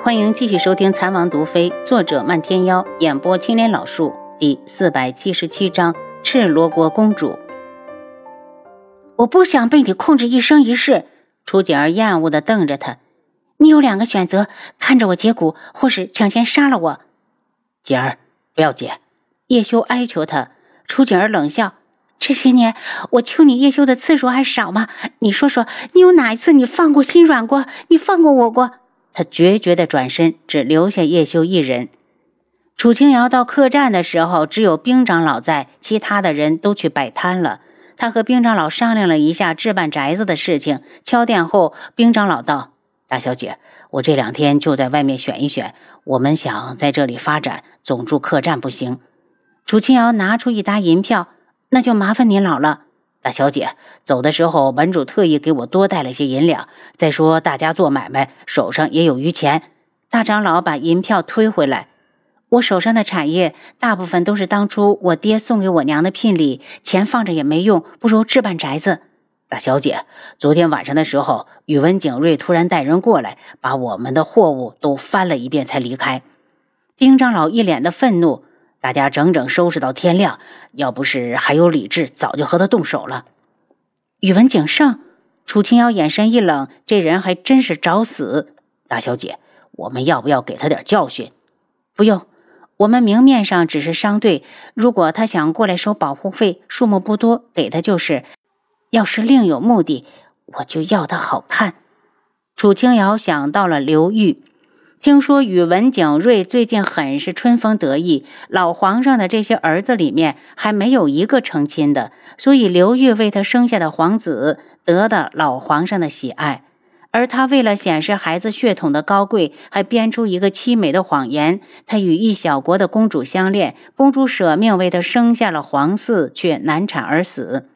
欢迎继续收听《残王毒妃》，作者漫天妖，演播青莲老树，第四百七十七章：赤罗国公主。我不想被你控制一生一世。楚景儿厌恶的瞪着他。你有两个选择：看着我解骨，或是抢先杀了我。景儿，不要紧。叶修哀求他。楚景儿冷笑：这些年我求你叶修的次数还少吗？你说说，你有哪一次你放过心软过？你放过我过？他决绝的转身，只留下叶修一人。楚清瑶到客栈的时候，只有兵长老在，其他的人都去摆摊了。他和兵长老商量了一下置办宅子的事情。敲店后，兵长老道：“大小姐，我这两天就在外面选一选，我们想在这里发展，总住客栈不行。”楚清瑶拿出一沓银票：“那就麻烦您老了。”大小姐走的时候，门主特意给我多带了些银两。再说大家做买卖，手上也有余钱。大长老把银票推回来。我手上的产业大部分都是当初我爹送给我娘的聘礼，钱放着也没用，不如置办宅子。大小姐，昨天晚上的时候，宇文景睿突然带人过来，把我们的货物都翻了一遍才离开。丁长老一脸的愤怒。大家整整收拾到天亮，要不是还有理智，早就和他动手了。宇文景胜，楚清瑶眼神一冷，这人还真是找死。大小姐，我们要不要给他点教训？不用，我们明面上只是商队。如果他想过来收保护费，数目不多，给他就是；要是另有目的，我就要他好看。楚清瑶想到了刘玉。听说宇文景睿最近很是春风得意，老皇上的这些儿子里面还没有一个成亲的，所以刘裕为他生下的皇子得到老皇上的喜爱，而他为了显示孩子血统的高贵，还编出一个凄美的谎言：他与一小国的公主相恋，公主舍命为他生下了皇嗣，却难产而死。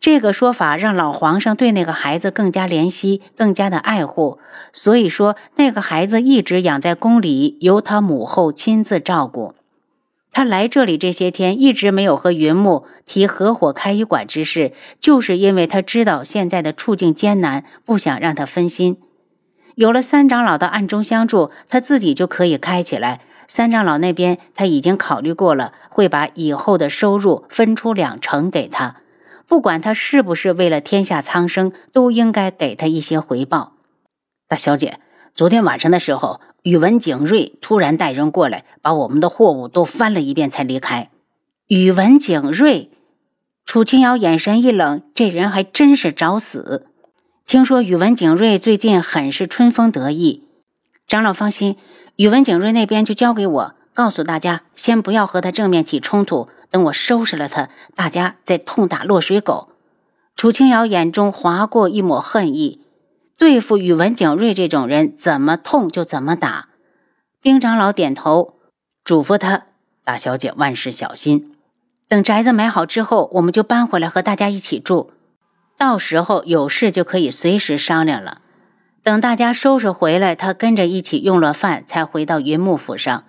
这个说法让老皇上对那个孩子更加怜惜，更加的爱护。所以说，那个孩子一直养在宫里，由他母后亲自照顾。他来这里这些天，一直没有和云木提合伙开医馆之事，就是因为他知道现在的处境艰难，不想让他分心。有了三长老的暗中相助，他自己就可以开起来。三长老那边他已经考虑过了，会把以后的收入分出两成给他。不管他是不是为了天下苍生，都应该给他一些回报。大小姐，昨天晚上的时候，宇文景睿突然带人过来，把我们的货物都翻了一遍才离开。宇文景睿，楚清瑶眼神一冷，这人还真是找死。听说宇文景睿最近很是春风得意，长老放心，宇文景睿那边就交给我，告诉大家先不要和他正面起冲突。等我收拾了他，大家再痛打落水狗。楚清瑶眼中划过一抹恨意。对付宇文景睿这种人，怎么痛就怎么打。丁长老点头，嘱咐他：“大小姐万事小心。等宅子买好之后，我们就搬回来和大家一起住。到时候有事就可以随时商量了。”等大家收拾回来，他跟着一起用了饭，才回到云木府上。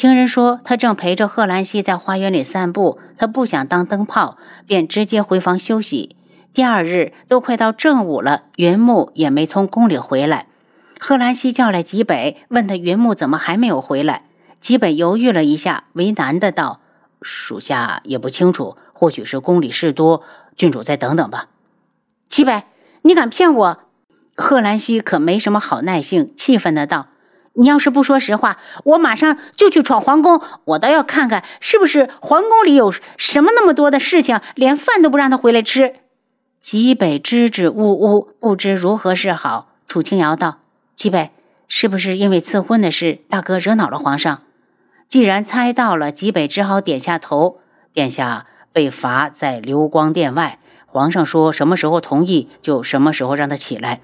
听人说，他正陪着贺兰溪在花园里散步。他不想当灯泡，便直接回房休息。第二日都快到正午了，云木也没从宫里回来。贺兰溪叫来吉北，问他云木怎么还没有回来。吉北犹豫了一下，为难的道：“属下也不清楚，或许是宫里事多，郡主再等等吧。”吉北，你敢骗我？贺兰溪可没什么好耐性，气愤的道。你要是不说实话，我马上就去闯皇宫。我倒要看看，是不是皇宫里有什么那么多的事情，连饭都不让他回来吃。吉北支支吾吾，不知如何是好。楚清瑶道：“吉北，是不是因为赐婚的事，大哥惹恼了皇上？”既然猜到了，吉北只好点下头。殿下被罚在流光殿外，皇上说什么时候同意，就什么时候让他起来。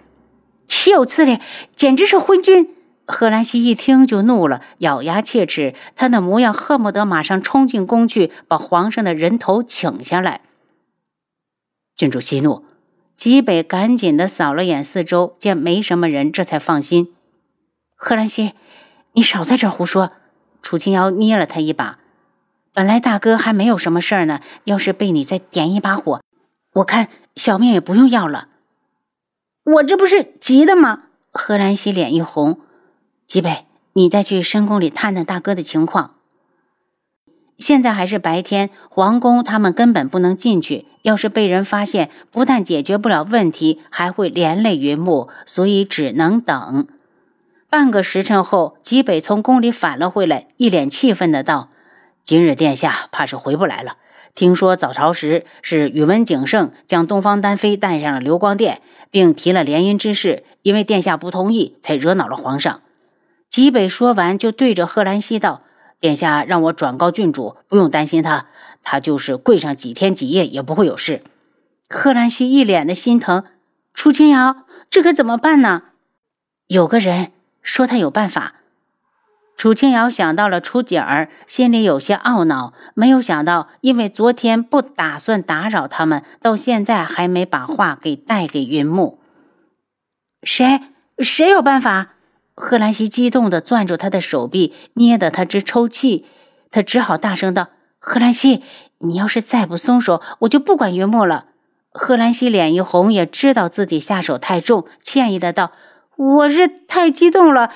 岂有此理！简直是昏君！贺兰西一听就怒了，咬牙切齿，他那模样恨不得马上冲进宫去，把皇上的人头请下来。郡主息怒，吉北赶紧的扫了眼四周，见没什么人，这才放心。贺兰西，你少在这胡说！楚青瑶捏了他一把。本来大哥还没有什么事儿呢，要是被你再点一把火，我看小命也不用要了。我这不是急的吗？贺兰西脸一红。吉北，你再去深宫里探探大哥的情况。现在还是白天，皇宫他们根本不能进去。要是被人发现，不但解决不了问题，还会连累云木，所以只能等。半个时辰后，吉北从宫里返了回来，一脸气愤的道：“今日殿下怕是回不来了。听说早朝时是宇文景胜将东方丹妃带上了流光殿，并提了联姻之事，因为殿下不同意，才惹恼了皇上。”吉北说完，就对着贺兰西道。殿下让我转告郡主，不用担心他，他就是跪上几天几夜也不会有事。贺兰西一脸的心疼，楚清瑶，这可怎么办呢？有个人说他有办法。楚清瑶想到了楚景儿，心里有些懊恼，没有想到因为昨天不打算打扰他们，到现在还没把话给带给云木。谁？谁有办法？贺兰西激动地攥住他的手臂，捏得他直抽泣。他只好大声道：“贺兰西，你要是再不松手，我就不管云木了。”贺兰西脸一红，也知道自己下手太重，歉意的道：“我是太激动了，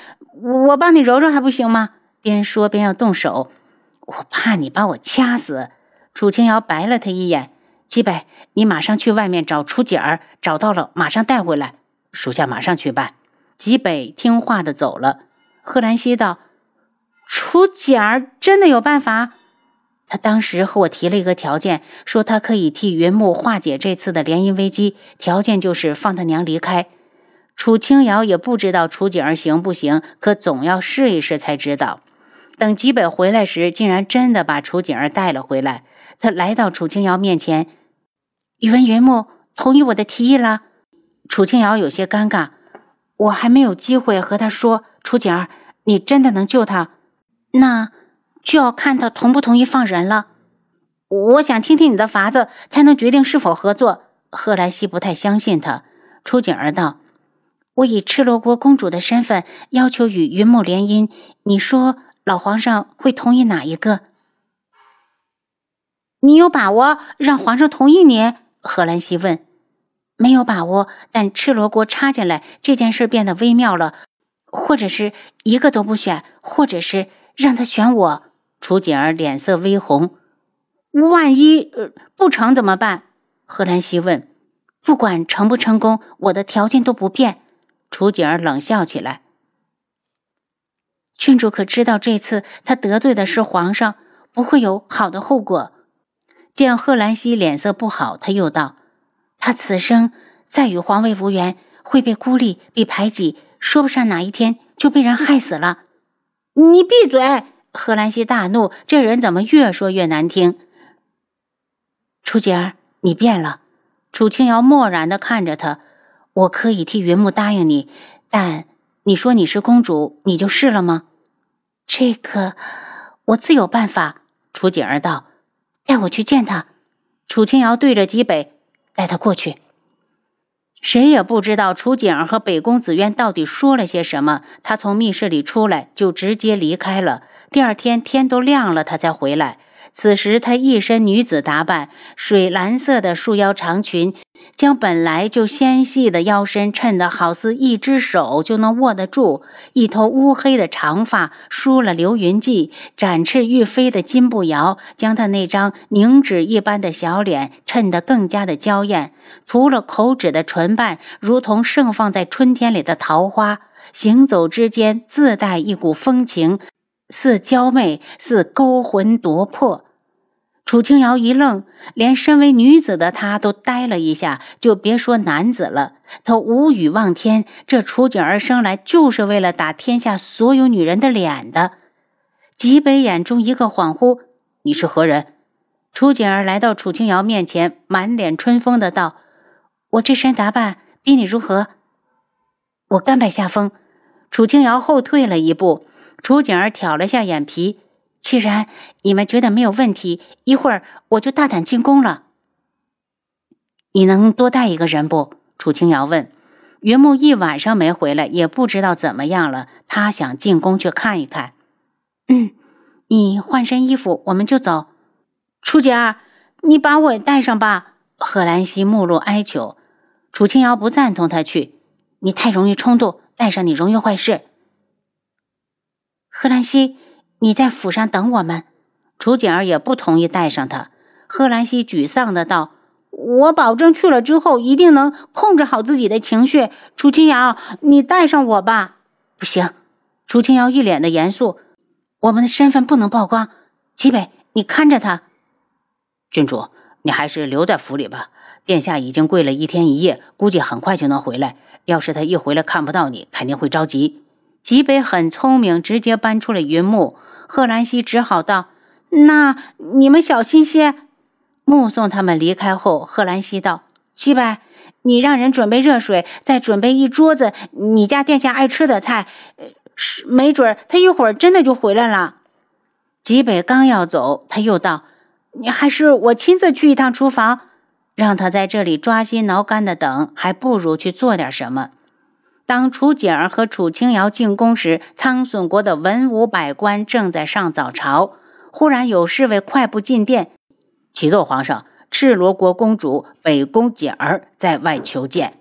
我帮你揉揉还不行吗？”边说边要动手。我怕你把我掐死。楚清瑶白了他一眼：“齐北，你马上去外面找楚锦儿，找到了马上带回来，属下马上去办。”吉北听话的走了。贺兰西道：“楚简儿真的有办法？他当时和我提了一个条件，说他可以替云木化解这次的联姻危机，条件就是放他娘离开。”楚清瑶也不知道楚景儿行不行，可总要试一试才知道。等吉北回来时，竟然真的把楚景儿带了回来。他来到楚清瑶面前：“宇文云木同意我的提议了。”楚清瑶有些尴尬。我还没有机会和他说，楚景儿，你真的能救他？那就要看他同不同意放人了。我想听听你的法子，才能决定是否合作。贺兰西不太相信他。楚景儿道：“我以赤罗国公主的身份要求与云母联姻，你说老皇上会同意哪一个？你有把握让皇上同意你？”贺兰西问。没有把握，但赤罗锅插进来，这件事变得微妙了。或者是一个都不选，或者是让他选我。楚锦儿脸色微红。万一不成怎么办？贺兰西问。不管成不成功，我的条件都不变。楚锦儿冷笑起来。郡主可知道，这次他得罪的是皇上，不会有好的后果。见贺兰西脸色不好，他又道。他此生再与皇位无缘，会被孤立、被排挤，说不上哪一天就被人害死了。你闭嘴！贺兰西大怒，这人怎么越说越难听？楚姐儿，你变了。楚清瑶漠然的看着他。我可以替云木答应你，但你说你是公主，你就是了吗？这个我自有办法。楚锦儿道：“带我去见他。”楚清瑶对着极北。带他过去。谁也不知道楚景儿和北宫紫渊到底说了些什么。他从密室里出来，就直接离开了。第二天天都亮了，他才回来。此时她一身女子打扮，水蓝色的束腰长裙，将本来就纤细的腰身衬得好似一只手就能握得住。一头乌黑的长发梳了流云髻，展翅欲飞的金步摇将她那张凝脂一般的小脸衬得更加的娇艳。涂了口脂的唇瓣，如同盛放在春天里的桃花，行走之间自带一股风情。似娇媚，似勾魂夺魄。楚清瑶一愣，连身为女子的她都呆了一下，就别说男子了。她无语望天，这楚景儿生来就是为了打天下所有女人的脸的。极北眼中一个恍惚：“你是何人？”楚景儿来到楚清瑶面前，满脸春风的道：“我这身打扮比你如何？”我甘拜下风。楚清瑶后退了一步。楚景儿挑了下眼皮，既然你们觉得没有问题，一会儿我就大胆进宫了。你能多带一个人不？楚清瑶问。云木一晚上没回来，也不知道怎么样了。他想进宫去看一看。嗯，你换身衣服，我们就走。楚景儿，你把我也带上吧。贺兰溪目露哀求。楚清瑶不赞同他去，你太容易冲动，带上你容易坏事。贺兰西，你在府上等我们。楚景儿也不同意带上他。贺兰西沮丧的道：“我保证去了之后一定能控制好自己的情绪。楚清瑶，你带上我吧。”不行。楚清瑶一脸的严肃：“我们的身份不能曝光。齐北，你看着他。郡主，你还是留在府里吧。殿下已经跪了一天一夜，估计很快就能回来。要是他一回来看不到你，肯定会着急。”吉北很聪明，直接搬出了云木。贺兰西只好道：“那你们小心些。”目送他们离开后，贺兰西道：“吉北，你让人准备热水，再准备一桌子你家殿下爱吃的菜。是，没准他一会儿真的就回来了。”吉北刚要走，他又道：“你还是我亲自去一趟厨房，让他在这里抓心挠肝的等，还不如去做点什么。”当楚景儿和楚青瑶进宫时，苍隼国的文武百官正在上早朝。忽然有侍卫快步进殿，启奏皇上：赤罗国公主北宫景儿在外求见。